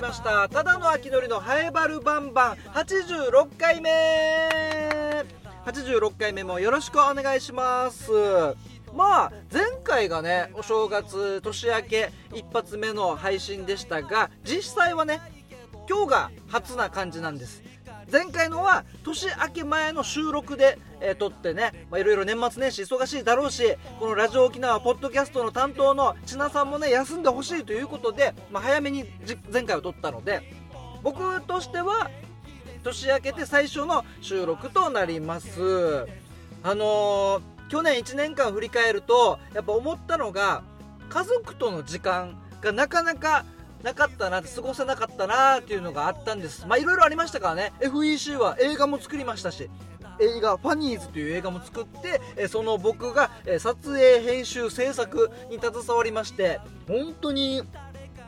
りました。ただの秋のりのハエバルバンバン。86回目。86回目もよろしくお願いします。まあ前回がねお正月年明け一発目の配信でしたが実際はね今日が初な感じなんです。前回のは年明け前の収録で、えー、撮ってねいろいろ年末年始忙しいだろうしこのラジオ沖縄ポッドキャストの担当の千奈さんもね休んでほしいということで、まあ、早めに前回を撮ったので僕としては年明けて最初の収録となります。あのー、去年1年間振り返るとやっぱ思ったのが家族との時間がなかなかなかったな過ごせなかったなっていうのがあったんです。まあいろいろありましたからね。FEC は映画も作りましたし映画「ファニーズ」という映画も作ってその僕が撮影編集制作に携わりまして本当に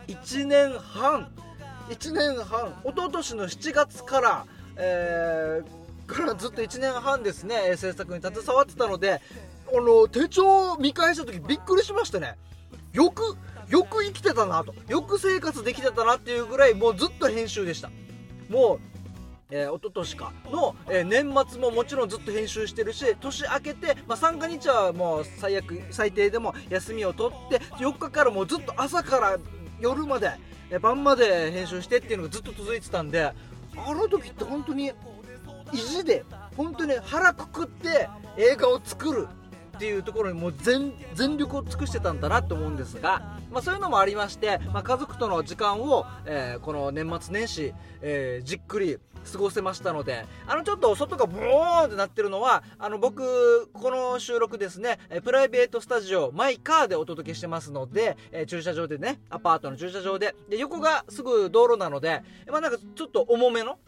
1年半1年半一昨年の7月から、えー、からずっと1年半ですね制作に携わってたのであの手帳を見返した時びっくりしましたね。よくよく生きてたなと。よく生活できてたなっていうぐらいもうずっと編集でした。もうえー、一昨年かの、えー、年末ももちろんずっと編集してるし年明けて、まあ、三が日はもう最悪最低でも休みを取って4日からもうずっと朝から夜まで、えー、晩まで編集してっていうのがずっと続いてたんであの時って本当に意地で本当に腹くくって映画を作る。っていうところにもう全力を尽くしてたんだなと思うんですが、まあ、そういうのもありまして、まあ、家族との時間を、えー、この年末年始、えー、じっくり過ごせましたのであのちょっと外がブーンってなってるのはあの僕この収録ですねプライベートスタジオマイカーでお届けしてますので、えー、駐車場でねアパートの駐車場で。で横がすぐ道路なのでまあなんかちょっと重めの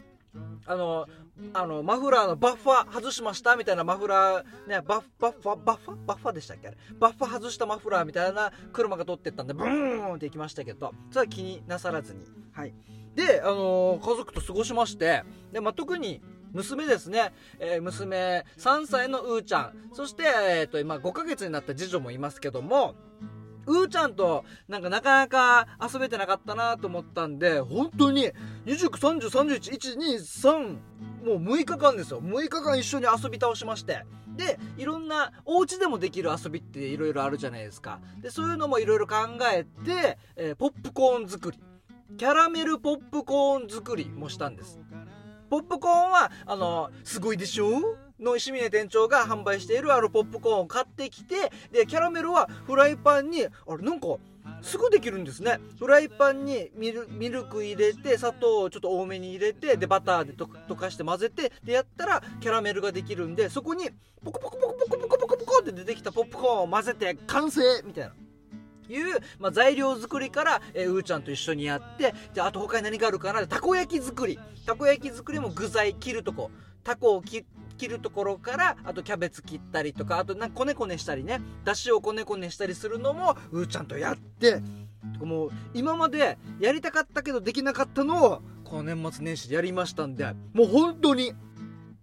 あのあの、マフラーのバッファ外しましたみたいなマフラー、ね、バッファ、バッファ？バッファでしたっけあれ？バッファ外したマフラーみたいな車が通ってったんで、ブーンって行きましたけど、それは気になさらずに。はい。で、あのー、家族と過ごしまして、で、まあ、特に、娘ですね、えー、娘3歳のうーちゃんそして、えーと今5ヶ月になった次女もいますけどもうーちゃんとなんかなかなか遊べてなかったなと思ったんで、本当に29、30、31、1、2、3、もう6日間ですよ。6日間一緒に遊び倒しまして。で、いろんな、お家でもできる遊びっていろいろあるじゃないですか。で、そういうのもいろいろ考えて、えー、ポップコーン作り。キャラメルポップコーン作りもしたんです。ポップコーンは、あの、すごいでしょの石峰店長が販売しているあのポップコーンを買ってきてでキャラメルはフライパンにあれなんかすぐできるんですね。フライパンにミルミルク入れて砂糖をちょっと多めに入れてでバターで溶かして混ぜてでやったらキャラメルができるんでそこにポコポコポコポコポコポコポコって出てきたポップコーンを混ぜて完成みたいな。いう、まあ、材料作りから、えー、うーちゃんと一緒にやってであと他に何があるかなたこ焼き作り。たこ焼き作りも具材切るとこ。タコを切っ切るところからあとキャベツ切ったりとかあとなんかこねこねしたりね。だしをこねこねしたりするのもうーちゃんとやってもう今までやりたかったけどできなかったのをこの年末年始でやりましたんでもう本当に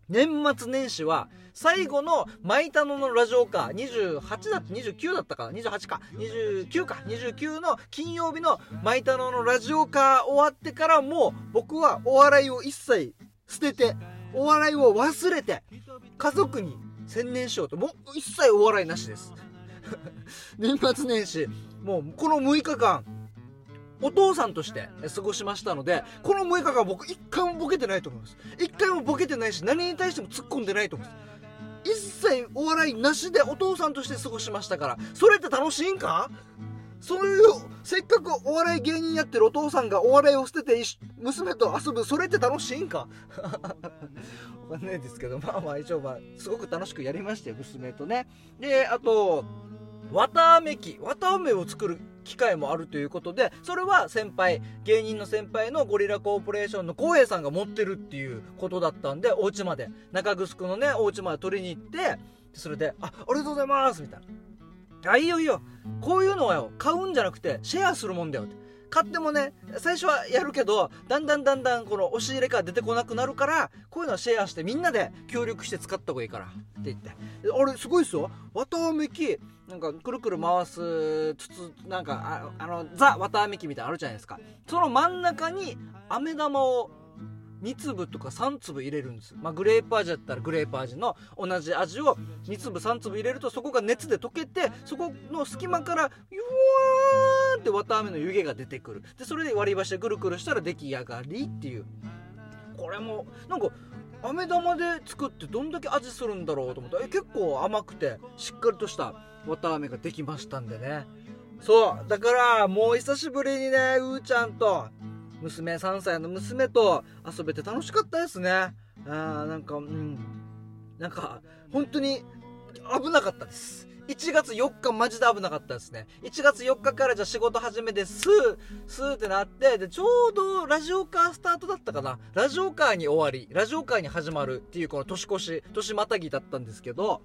年末年始は最後のマイタノのラジオカー28だって29だったかな28か29か29の金曜日のマイタノのラジオカー終わってからもう僕はお笑いを一切捨ててお笑いを忘れて家族に専念しようともう一切お笑いなしです。年末年始もうこの6日間お父さんとして過ごしましたのでこの6日間僕一回もボケてないと思います。一回もボケてないし何に対しても突っ込んでないと思います。一切お笑いなしでお父さんとして過ごしましたからそれって楽しいんか？そういうせっかくお笑い芸人やってるお父さんがお笑いを捨てて娘と遊ぶそれって楽しいんか？わかんないですけどまあまあ一応まあすごく楽しくやりましたよ娘とね。であと綿あめ機綿あめを作る機会もあるということでそれは先輩芸人の先輩のゴリラコーポレーションの浩平さんが持ってるっていうことだったんでお家まで。中城のねお家まで取りに行ってそれで「あありがとうございます」みたいな。あ、いいよいいよ。こういうのはよ、買うんじゃなくて、シェアするもんだよって。買ってもね最初はやるけどだんだんだんだんこの押し入れから出てこなくなるからこういうのはシェアしてみんなで協力して使った方がいいからって言ってあれすごいっすよ綿あめ機なんかくるくる回す筒なんかああのザ綿あめ機みたいなのあるじゃないですかその真ん中に飴玉を2粒とか3粒入れるんです、まあ、グレープ味だったらグレープ味の同じ味を2粒3粒入れるとそこが熱で溶けてそこの隙間からゆわーって綿あめの湯気が出てくる。でそれで割り箸でぐるぐるしたら出来上がりっていう。これもなんか飴玉で作ってどんだけ味するんだろうと思ったら結構甘くてしっかりとした綿あめができましたんでね。そうだからもう久しぶりにねうーちゃんと。娘3歳の娘と遊べて楽しかったですね。あーなんかうん。なんか本当に危なかったです。1月4日マジで危なかったですね。1月4日からじゃあ仕事始めてスースーってなってでちょうどラジオカースタートだったかな。ラジオカーに終わりラジオカーに始まるっていうこの年越し年またぎだったんですけど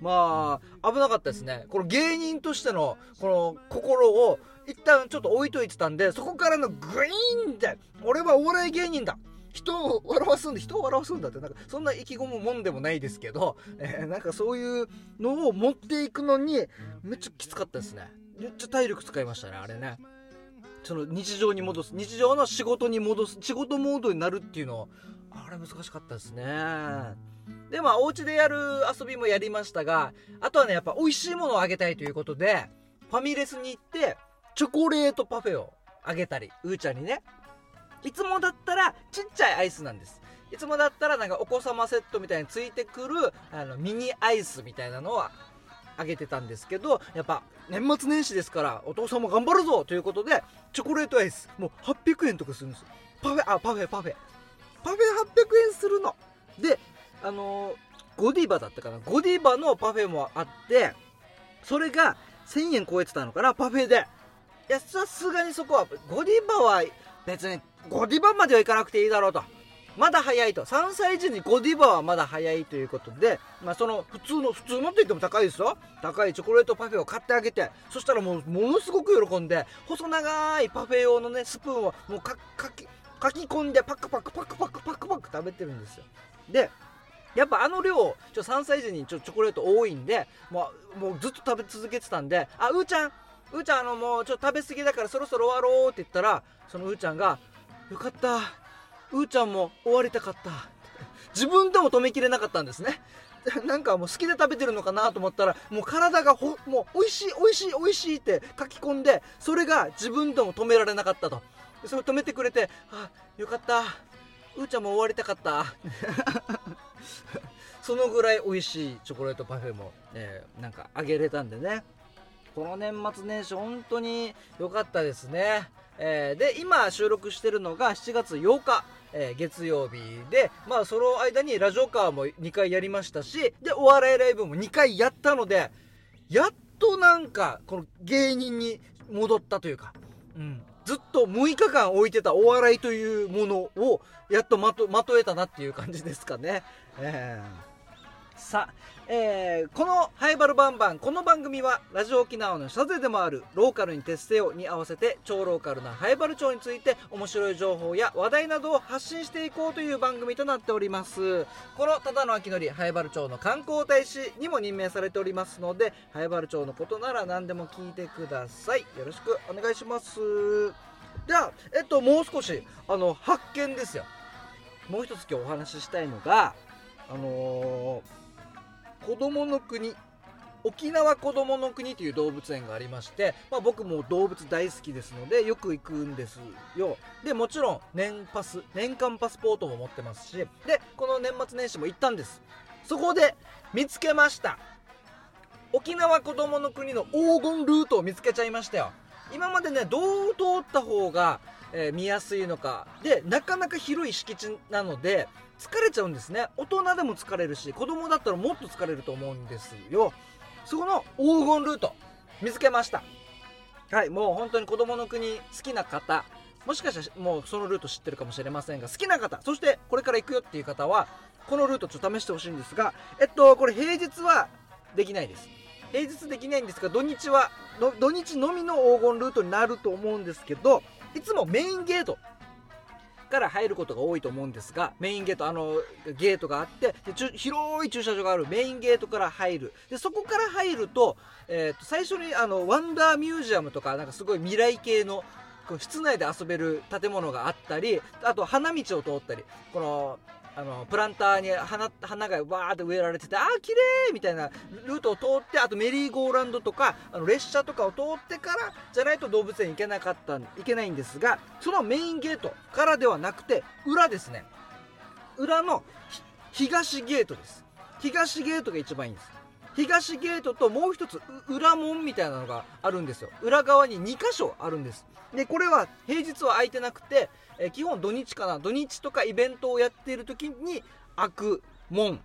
まあ危なかったですね。この芸人としてのこの心を一旦ちょっと置いといてたんでそこからのグイーンって俺はお笑い芸人だ。人を笑わすんだ人を笑わすんだって。なんかそんな意気込むもんでもないですけど、えー、なんかそういうのを持っていくのにめっちゃきつかったですね。めっちゃ体力使いましたねあれね。その日常に戻す日常の仕事に戻す仕事モードになるっていうのあれ難しかったですね。でまあお家でやる遊びもやりましたがあとはねやっぱ美味しいものをあげたいということでファミレスに行ってチョコレートパフェをあげたりうーちゃんにね。いつもだったらちっちゃいアイスなんです。いつもだったらなんかお子様セットみたいについてくるあのミニアイスみたいなのはあげてたんですけどやっぱ年末年始ですからお父さんも頑張るぞということでチョコレートアイスもう800円とかするんです。パフェあパフェパフェ。パフェ800円するの。であのー、ゴディバだったかな。ゴディバのパフェもあってそれが1000円超えてたのかなパフェで。いやさすがにそこはゴディバは別にゴディバまでは行かなくていいだろうと。まだ早いと。3歳児にゴディバはまだ早いということで、まあ、その普通の普通のって言っても高いですよ。高いチョコレートパフェを買ってあげてそしたらもうものすごく喜んで細長いパフェ用のねスプーンをもうかかきかき込んでパクパクパクパクパクパク食べてるんですよ。でやっぱあの量ちょ3歳児にちょチョコレート多いんでもうもうずっと食べ続けてたんで「あうーちゃんうーちゃんあのもうちょっと食べ過ぎだからそろそろ終わろう」って言ったらそのうーちゃんが「よかった。うーちゃんも終わりたかった」自分でも止めきれなかったんですね。なんかもう好きで食べてるのかなと思ったらもう体がほもう美味しい美味しい美味しいって書き込んでそれが自分でも止められなかったと。それ止めてくれてあよかった。うーちゃんも終わりたかった。そのぐらい美味しいチョコレートパフェも、えー、なんかあげれたんでね。この年末年始本当に良かったですね、えー、で今収録してるのが7月8日えー、月曜日でまあその間にラジオカーも2回やりましたしでお笑いライブも2回やったのでやっとなんかこの芸人に戻ったというか、うん、ずっと6日間置いてたお笑いというものをやっとまとまとえたなっていう感じですかね。えー。さあ、えー、この「ハイバルバンバン」この番組はラジオ沖縄のサゼでもあるローカルに徹せよに合わせて超ローカルなハイバル町について面白い情報や話題などを発信していこうという番組となっております。このただの秋のりハイバル町の観光大使にも任命されておりますのでハイバル町のことなら何でも聞いてください。よろしくお願いします。じゃあえっともう少しあの発見ですよ。もう一つ今日お話ししたいのがあのー子供の国沖縄こどもの国という動物園がありまして、まあ、僕も動物大好きですのでよく行くんですよ。でもちろん年パス年間パスポートも持ってますしでこの年末年始も行ったんです。そこで見つけました。沖縄こどもの国の黄金ルートを見つけちゃいましたよ。今までねどう通った方が、えー、見やすいのかでなかなか広い敷地なので疲れちゃうんですね。大人でも疲れるし子供だったらもっと疲れると思うんですよ。そこの黄金ルート見つけました。はいもう本当に子供の国好きな方もしかしたらもうそのルート知ってるかもしれませんが好きな方そしてこれから行くよっていう方はこのルートちょっと試してほしいんですがえっとこれ平日はできないです。平日できないんですが土日は土日のみの黄金ルートになると思うんですけどいつもメインゲートから入ることが多いと思うんですがメインゲートあのゲートがあってで広い駐車場があるメインゲートから入る。でそこから入ると,、えー、と最初にあのワンダーミュージアムとかなんかすごい未来系の室内で遊べる建物があったりあと花道を通ったりこのあのプランターに花花がわーって植えられててあー綺麗みたいなルートを通ってあとメリーゴーランドとかあの列車とかを通ってからじゃないと動物園行けなかったいけないんですがそのメインゲートからではなくて裏ですね。裏の東ゲートです。東ゲートが一番いいんです。東ゲートともう一つ裏門みたいなのがあるんですよ。裏側に2箇所あるんです。でこれは平日は空いてなくて、え基本土日かな土日とかイベントをやっている時に開く門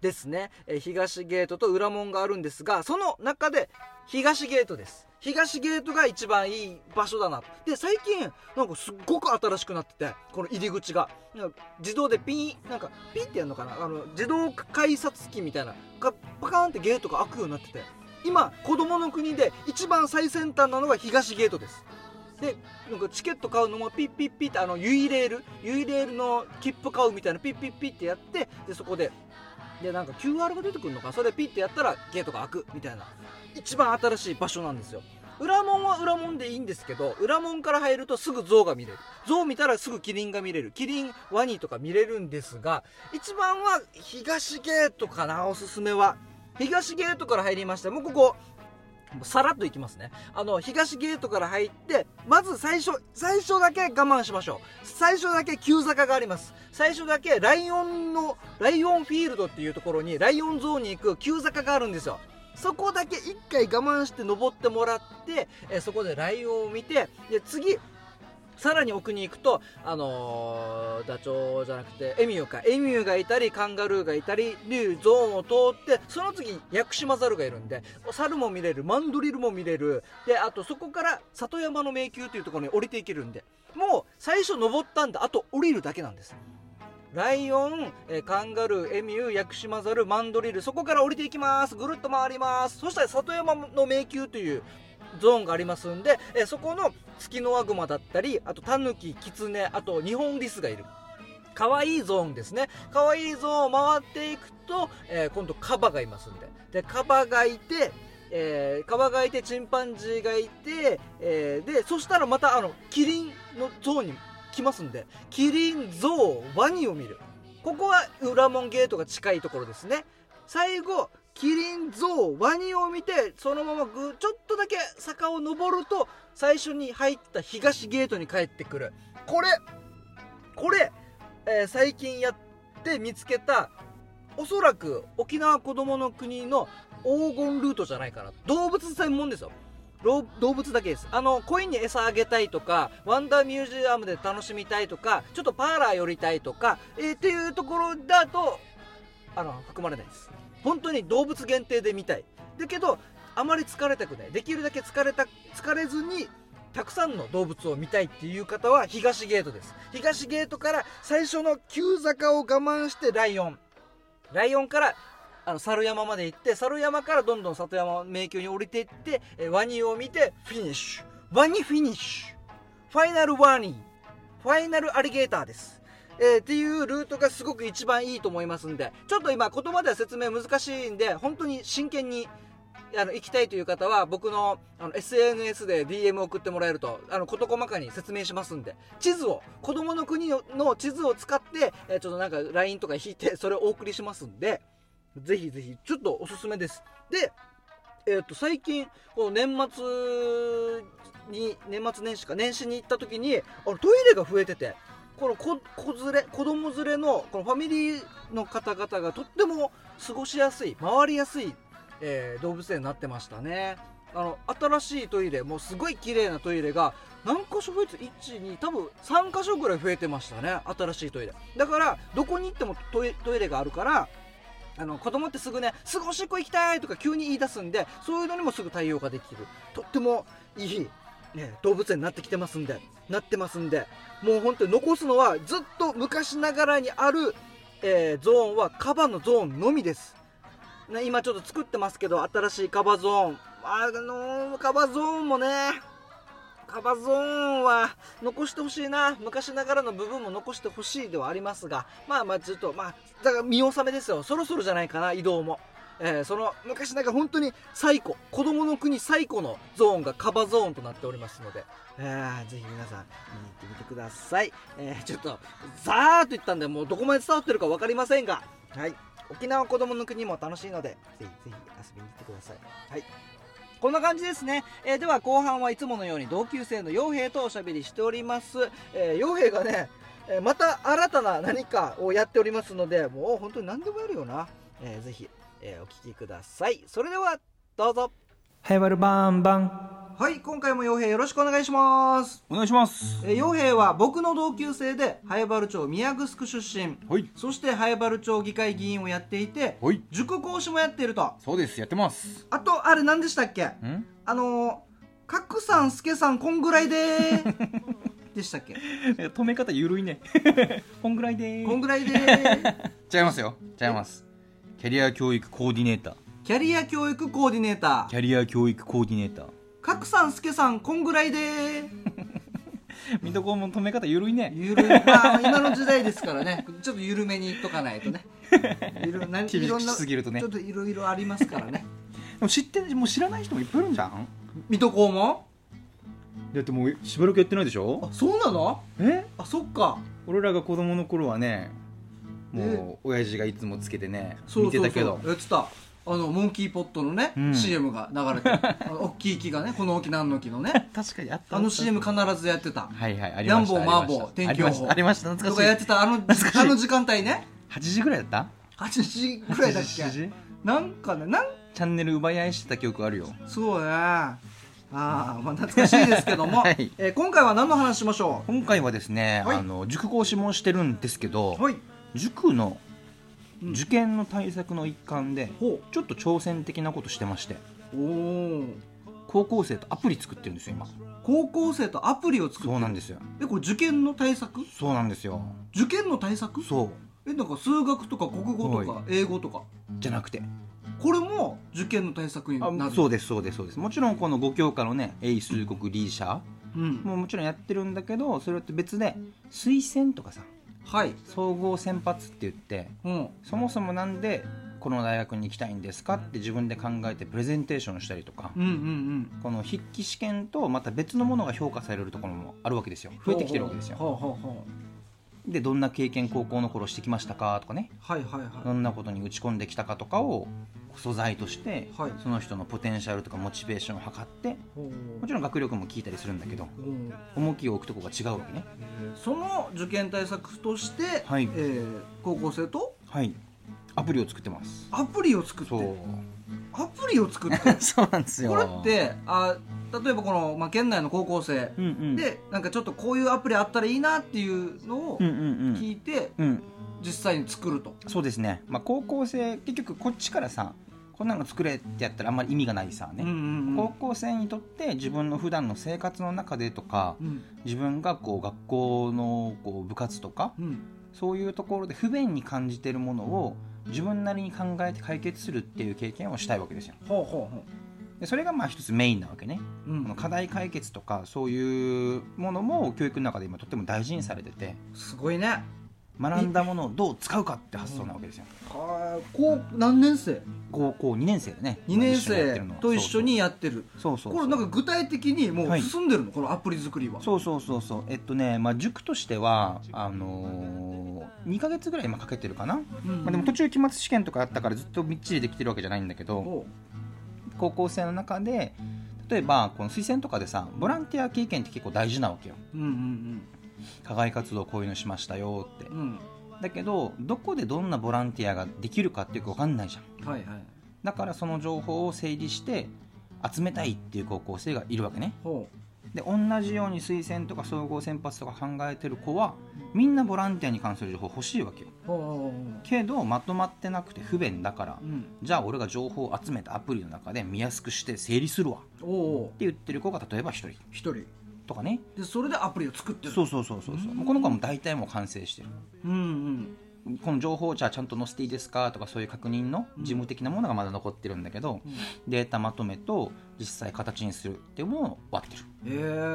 ですね、え東ゲートと裏門があるんですがその中で東ゲートです。東ゲートが一番いい場所だなで最近なんかすっごく新しくなっててこの入り口が。自動でピンなんかピンってやるのかな？あの自動改札機みたいな。がパカーンってゲートが開くようになってて。今子供の国で一番最先端なのが東ゲートです。でなんかチケット買うのもピッピッピッってあのユイレール？ユイレールの切符買うみたいなピッピッピッってやってでそこででなんか QR が出てくるのか？それピッてやったらゲートが開くみたいな。一番新しい場所なんですよ。裏門は裏門でいいんですけど裏門から入るとすぐ象が見れる。象見たらすぐキリンが見れる。キリンワニとか見れるんですが一番は東ゲートかな？おすすめは。東ゲートから入りましてもうここさらっといきますね。あの、東ゲートから入って、まず最初、最初だけ我慢しましょう。最初だけ急坂があります。最初だけライオンの、ライオンフィールドっていうところに、ライオンゾーンに行く急坂があるんですよ。そこだけ一回我慢して登ってもらって、えそこでライオンを見て、で、次、さらに奥に行くと、あのー、ダチョウじゃなくて、エミューか。エミューがいたり、カンガルーがいたり、っていうゾーンを通って、その次、ヤクシマザルがいるんで、猿も見れる、マンドリルも見れる。で、あとそこから里山の迷宮というところに降りていけるんで、もう最初登ったんだ、あと降りるだけなんです。ライオン、カンガルー、エミュー、ヤクシマザル、マンドリル、そこから降りていきます。ぐるっと回ります。そしたら里山の迷宮というゾーンがありますんで、えそこのツキノワグマだったり、あとタヌキ、キツネ、あとニホンリスがいる。可愛いいゾーンですね。可愛いゾーンを回っていくと、えー、今度カバがいますんで。で、カバがいて、えー、カバがいて、チンパンジーがいて、えー、で、そしたらまたあの、キリンのゾーンに来ますんで、キリン、ゾウ、ワニを見る。ここは裏門ゲートが近いところですね。最後、キリン、ゾウ、ワニを見て、そのままぐちょっとだけ坂を登ると、最初に入った東ゲートに帰ってくる。これ、これ、えー、最近やって見つけた、おそらく沖縄子供の国の黄金ルートじゃないかな。動物専門ですよ。動物だけです。あの、コインに餌あげたいとか、ワンダーミュージアムで楽しみたいとか、ちょっとパーラー寄りたいとか、えー、っていうところだと、あの、含まれないです。本当に動物限定で見たい。だけどあまり疲れたくない。できるだけ疲れた疲れずにたくさんの動物を見たいっていう方は東ゲートです。東ゲートから最初の急坂を我慢してライオン。ライオンからあの猿山まで行って猿山からどんどん里山迷宮に降りていってえワニを見てフィニッシュ。ワニフィニッシュ。ファイナルワニファイナルアリゲーターです。えー、っていうルートがすごく一番いいと思いますんで、ちょっと今言葉では説明難しいんで、本当に真剣にあの行きたいという方は僕のあの SNS で DM 送ってもらえるとあの事細かに説明しますんで地図を子供の国の地図を使って、え、ちょっとなんか LINE とか引いてそれをお送りしますんでぜひぜひちょっとおすすめです。でえっ、ー、と最近この年末に年末年始か年始に行った時にあのトイレが増えててこの子子連れ子供連れのこのファミリーの方々がとっても過ごしやすい回りやすい、えー、動物園になってましたね。あの新しいトイレもうすごい綺麗なトイレが何箇所増えて12多分3箇所ぐらい増えてましたね。新しいトイレ。だからどこに行ってもトイレがあるからあの子供ってすぐねすぐおしっこ行きたいとか急に言い出すんでそういうのにもすぐ対応ができる。とってもいいね、動物園になってきてますんで、なってますんで、もう本当に残すのはずっと昔ながらにある、えー、ゾーンはカバのゾーンのみです。ね、今ちょっと作ってますけど新しいカバゾーンあのーカバゾーンもねカバゾーンは残してほしいな昔ながらの部分も残してほしいではありますがまあまあずっとまあだから見納めですよそろそろじゃないかな移動も。えーその昔ながら本当に最古子供の国最古のゾーンがカバゾーンとなっておりますので、えーぜひ皆さん見に行ってみてください、えーちょっとザーッと言ったんでもうどこまで伝わってるか分かりませんがはい。沖縄子供の国も楽しいのでぜひぜひ遊びに来てください。はい。こんな感じですね、えーでは後半はいつものように同級生の傭兵とおしゃべりしております、えー、傭兵がね、また新たな何かをやっておりますのでもう本当に何でもやるよな、えーぜひ、えーお聞きください。それではどうぞ。ハイバルバンバン。はい今回も傭兵よろしくお願いします。お願いします。えー傭兵は僕の同級生で早原町宮城出身。はい。そして早原町議会議員をやっていてはい。塾講師もやっていると。そうですやってます。あとあれ何でしたっけ？ん？あのー、角さん助さんこんぐらいでー。でしたっけ？止め方ゆるいね。こんぐらいでこんぐらいでー。違いますよ。違いますキャリア教育コーディネーター。キャリア教育コーディネーター。キャリア教育コーディネーター。角さん助さんこんぐらいでー。水戸黄門止め方ゆるいね。ゆるい。まあ今の時代ですからね。ちょっと緩めにいっとかないとね。いろ 何厳いろんなしすぎるとね。ちょっといろいろありますからね。でも知ってもう知らない人もいっぱいいるんじゃん。水戸黄門？だってもうしばらくやってないでしょ。あそうなの？え？あそっか。俺らが子供の頃はねえもう親父がいつもつけてね見そうそうそう。てたけど。やってた。あのモンキーポットのね、うん。CM が流れて あの大きい木がねこの沖何の木のね。確かにあった。あの CM 必ずやってた。はいはいありましたヤンボーマーボー天気予報。ましたありました懐とかしい。かやってたあのあの時間帯ね。8時ぐらいだった？8時ぐらいだっ8け時？なんかねなん？チャンネル奪い合いしてた記憶あるよ。そうね。ああまあ懐かしいですけども、はい。えー今回は何の話しましょ今回はですね、はい。あの塾講師もしてるんですけど、うはい塾のうん。受験の対策の一環で、ほちょっと挑戦的なことしてまして。高校生とアプリ作ってるんですよ今。高校生とアプリを作って。そうなんですよ。えこれ受験の対策？そうなんですよ。受験の対策？そう。えなんか数学とか国語とかは英語とか？じゃなくて。これも受験の対策になるあそうですそうですそうです。もちろんこの5教科のね英数国リーシャ。うん。ももちろんやってるんだけどそれと別で推薦とかさはい。総合選抜って言ってうん。そもそもなんでこの大学に行きたいんですかって自分で考えてプレゼンテーションしたりとかうんうんうん。この筆記試験とまた別のものが評価されるところもあるわけですよ。増えてきてるわけですよ。ほうほうほでどんな経験高校の頃してきましたか？とかね。うはいはいはい。どんなことに打ち込んできたかとかを素材としてはいその人のポテンシャルとかモチベーションを測ってもちろん学力も聞いたりするんだけど重きを置くとこが違うわけね。その受験対策として、はい。えー高校生とはい。アプリを作ってます。アプリを作って。そうアプリを作って。そうなんですよ。これってあ例えばこの、まあ、県内の高校生。うんうん。でなんかちょっとこういうアプリあったらいいなっていうのをうんうんうん。聞いてうん。実際に作ると、そうですね、まあ、高校生結局こっちからさこんなの作れってやったらあんまり意味がないさね、うんうんうん。高校生にとって自分の普段の生活の中でとかうん。自分がこう学校のこう部活とかうん。そういうところで不便に感じているものを自分なりに考えて解決するっていう経験をしたいわけですよ。ほうほうほでそれがまあ一つメインなわけね、う、うん課題解決とかそういうものも教育の中で今とっても大事にされてて。すごいね学んだものをどう使うかって発想なわけですよ。は高何年生？高校2年生でね。2年生と一緒にやってる。そうそうこれなんか具体的にもはい。う進んでるの、このアプリ作りは。そうそうそうそう。えっとね、まあ、塾としてはあのー、2ヶ月ぐらい今かけてるかな、うん。まあ、でも途中期末試験とかあったからずっとみっちりできてるわけじゃないんだけどほ高校生の中で例えばこの推薦とかでさボランティア経験って結構大事なわけよ。ううんうん課外活動こういうのしましたよって。うん。うんだけどどこでどんなボランティアができるかっていうか分かんないじゃん。はいはい。だからその情報を整理して集めたいっていう高校生がいるわけね。ほで同じように推薦とか総合選抜とか考えてる子はみんなボランティアに関する情報欲しいわけよ。けどまとまってなくて不便だからううん。じゃあ俺が情報を集めたアプリの中で見やすくして整理するわ。って言ってる子が例えば1人。一人とかね。でそれでアプリを作ってる。そうそうそうそうそう。この子はもう大体もう完成してる。うんうん。この情報をじゃあちゃんと載せていいですかとかそういう確認の事務的なものがまだ残ってるんだけど、データまとめと実際形にするっていうものを分けてる。え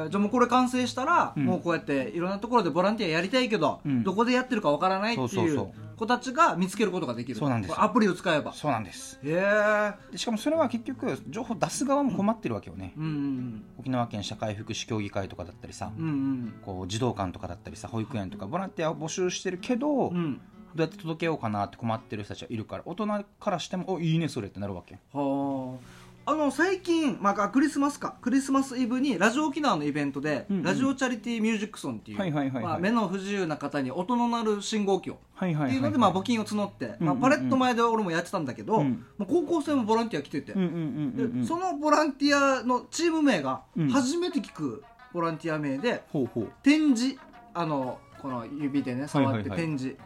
ー、じゃあもうこれ完成したら、うん。もうこうやっていろんなところでボランティアやりたいけど、うん。どこでやってるかわからないっていう子たちが見つけることができる。そうなんです。アプリを使えばそうなんです。へえでしかもそれは結局情報出す側も困ってるわけよね、うんうん沖縄県社会福祉協議会とかだったりさ、うんうんこう児童館とかだったりさ保育園とかボランティアを募集してるけど、うん。うんどうやって届けようかなって困ってる人たちがいるから大人からしても「おいいねそれ」ってなるわけはああの最近、まあ、クリスマスか。クリスマスイブにラジオ沖縄のイベントで、うんうん。ラジオチャリティーミュージックソンっていう、はいはいはいはい。まあ、目の不自由な方に音の鳴る信号機をはいはいはい、っていうので、まあ、募金を募って、まあ、うんうんうん。パレット前で俺もやってたんだけど、うん。まあ高校生もボランティア来てて、うんうんうんうんうん。でそのボランティアのチーム名がうん。初めて聞くボランティア名でほうほう。展示あのこの指でね触ってはいはいはい。展示、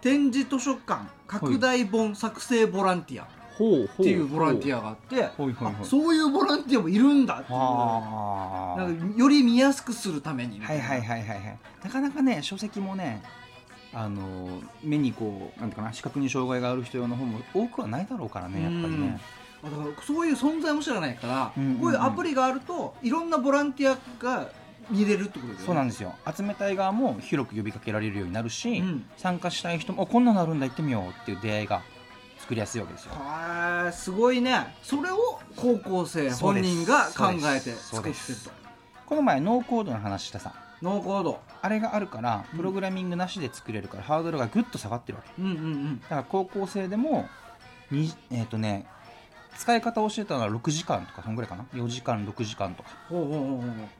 展示図書館拡大本作成ボランティアっほうほう。ていうボランティアがあって、ほいほいほい。あそういうボランティアもいるんだっていう。かより見やすくするためにみたはいはいはいはいはい。なかなかね書籍もねあの目にこうなんていうかな視覚に障害がある人用の本も多くはないだろうからねやっぱりね。だからそういう存在も知らないから、うんうんうん。こういうアプリがあるといろんなボランティアが見れるってことですよね。そうなんですよ。集めたい側も広く呼びかけられるようになるし、うん。参加したい人もおこんなのあるんだ行ってみようっていう出会いが作りやすいわけですよ。へーすごいね。それを高校生本人が考えて作ってると。この前ノーコードの話したさ。ノーコード。あれがあるからうんプログラミングなしで作れるから、ハードルがぐっと下がってるわけ。うんうんうん。だから高校生でもにえっ、とね使い方を教えたのは6時間とかそんぐらいかな？4時間6時間とか。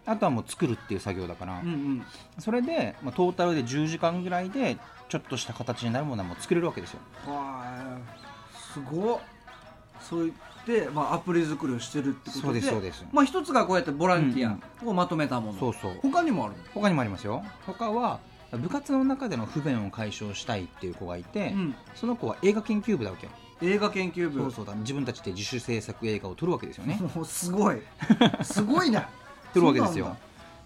あとはもう作るっていう作業だから、うんうん。それで、まあ、トータルで10時間ぐらいでちょっとした形になるものはもう作れるわけですよすごっ。そう言って、まあ、アプリ作りをしてるってことで。そうですそうです。まあ一つがこうやってボランティアをまとめたもの、そうそう。他にもある他にもありますよ。他は部活の中での不便を解消したいっていう子がいて、うん、その子は映画研究部だわけよ、映画研究部。そうそう。だ自分たちで自主制作映画を撮るわけですよね。もうすごい。すごいね。撮るわけですよ。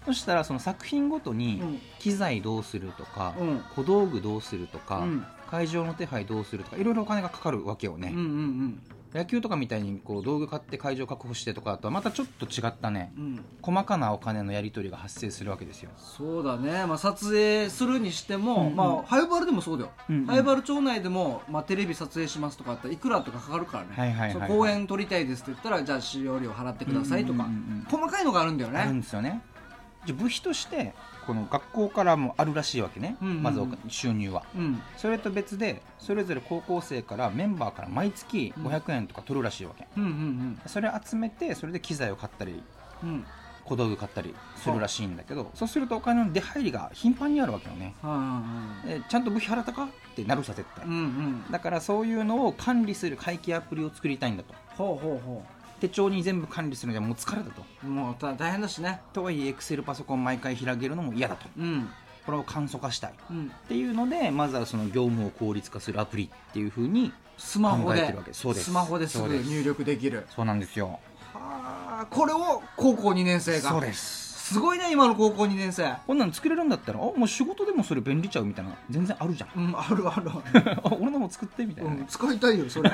そしたらその作品ごとになん。だ機材どうするとか、うん。小道具どうするとか、うん会場の手配どうするとかいろいろお金がかかるわけよね、うんうん野球とかみたいにこう道具買って会場確保してとかとはまたちょっと違ったね。うん。うん細かなお金のやり取りが発生するわけですよ、そうだね、まあ、撮影するにしても、うんうん。まあ、ハイバルでもそうだよ、うんうん。ハイバル町内でも、まあ、テレビ撮影しますとかあったらいくらとかかかるからね、はいはいはい公演撮りたいですって言ったらじゃあ使用料払ってくださいとか、うんうんうんうん。細かいのがあるんだよあるんねですよね。じゃあ部費としてこの学校からもあるらしいわけね、うんうんうん。まずお収入は。うん。それと別でそれぞれ高校生からメンバーから毎月うん。500円とか取るらしいわけ、うんうんそれ集めてそれで機材を買ったりうん。うん小道具買ったりするらしいんだけどそうするとお金の出入りが頻繁にあるわけよね。はいでちゃんと部費払ったかってなるさ絶対。うんうん。うんだからそういうのを管理する会計アプリを作りたいんだと。ほうほうほ手帳に全部管理するのはもう疲れたと。うもう大変だしね。とはいえエクセルパソコン毎回開けるのも嫌だと。うん。これを簡素化したい。っうん。ていうのでまずはその業務を効率化するアプリっていうふうにスマホで。考えてるわけ。そうです。スマホですぐ入力できる。そうなんですよ。はあこれを高校2年生がそうですすごいね今の高校2年生。こんなの作れるんだったらあもう仕事でもそれ便利ちゃうみたいな全然あるじゃん。うんあるある。ああ俺のも作ってみたいる、な。ね、うん、使いたいよそれ。へ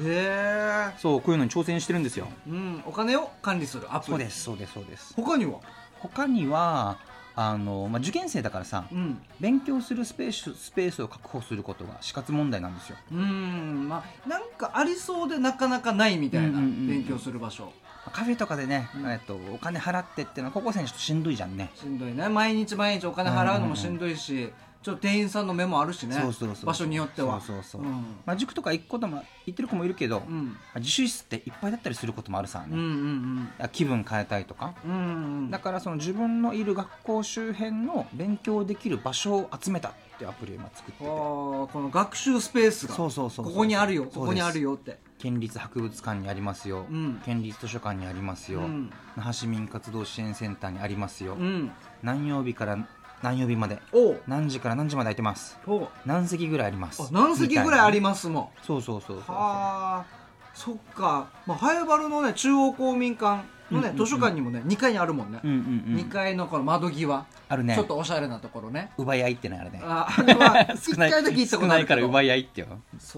え。そうこういうのに挑戦してるんですよ。うんお金を管理するアプリ。そうですそうですそうです。他には？他にはあの、まあ、受験生だからさうん。勉強するスペーススペースを確保することが死活問題なんですよ。うんまあなんかありそうでなかなかないみたいな、勉強する場所カフェとかでね、うん。えっと、お金払ってっていうのは高校生にちょっとしんどいじゃんね。しんどいね。毎日毎日お金払うのもしんどいし、ちょっと店員さんの目もあるしね。そうそうそう。場所によっては。まあ、塾とか行くことも行ってる子もいるけど、まうん。あ自習室っていっぱいだったりすることもあるさね、うんうんあ気分変えたいとか。うんうんうん。だからその自分のいる学校周辺の勉強できる場所を集めたってアプリを今作ってて。この学習スペースが。そうそうそうここにあるよ。ここにあるよって。県立博物館にありますよ、うん。県立図書館にありますよ、うん。那覇市民活動支援センターにありますよ、うん。何曜日から何曜日まで？何時から何時まで空いてます？何席ぐらいあります？あ何席ぐらいありまますもん。すそうそうそうそう。はあ。そっか、まあ、ハエバルのね中央公民館のね、うんうんうん。図書館にもね2階にあるもんね、うんうんうん。2階のこの窓際、あるね。ちょっとおしゃれなところね。奪い合いってのあるね。ああれは1少ない回だけ行ったことないから奪い合いってよ。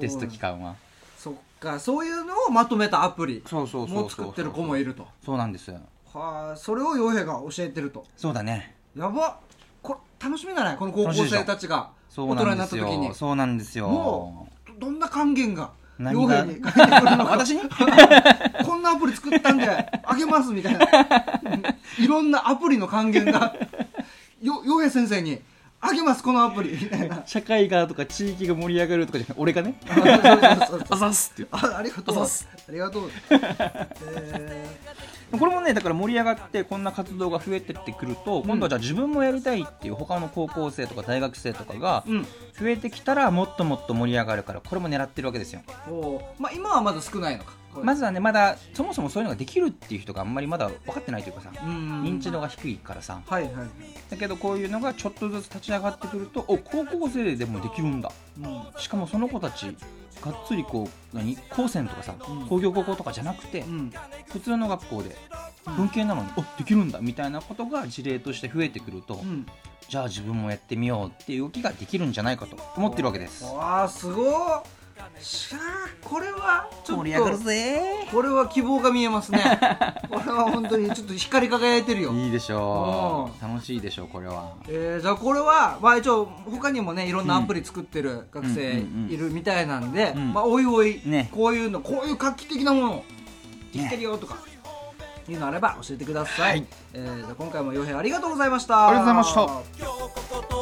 テスト期間は。そっか。そういうのをまとめたアプリそうそうそうそうも作ってる子もいると。そうなんですはあそれを洋平が教えてると。そうだね。やば。これ楽しみだねこの高校生たちが大人になった時に。よそうなんですよ。もうどんな還元が何が？洋平に返ってくるのか。私？に こんなアプリ作ったんであげますみたいな。いろんなアプリの還元がよ洋平先生にあげますこのアプリ。みたいな。社会がとか地域が盛り上がるとかじゃなくて俺がね。あざっすってあありがとう。あざっす。ありがとう。えこれもねだから盛り上がってこんな活動が増えてってくると、今度はじゃあ自分もやりたいっていう他の高校生とか大学生とかが増えてきたらもっともっと盛り上がるからこれも狙ってるわけですよ。まあ今はまだ少ないのか。まずはねまだそもそもそういうのができるっていう人があんまりまだ分かってないというかさうん。認知度が低いからさ。はいはい、だけどこういうのがちょっとずつ立ち上がってくるとお高校生でもできるんだ。うん。しかもその子たちがっつりこう何？高専とかさ、うん。工業高校とかじゃなくて、うん普通の学校で文系なのに、おできるんだみたいなことが事例として増えてくると、うん。じゃあ自分もやってみようっていう動きができるんじゃないかと思ってるわけです。わあすごい。しゃあこれはちょっと盛り上がるぜ。これは希望が見えますね。これは本当にちょっと光り輝いてるよ。いいでしょう。う楽しいでしょうこれは。えー、じゃあこれは、まあ、一応他にもねいろんなアプリ作ってる学生うんうんうんうん。いるみたいなんで、うん。まあ、おいおい、ね。こういうのこういう画期的なものできてるよとか、いうのあれば教えてください、はい。えーじゃあ今回も洋平ありがとうございました。ありがとうございました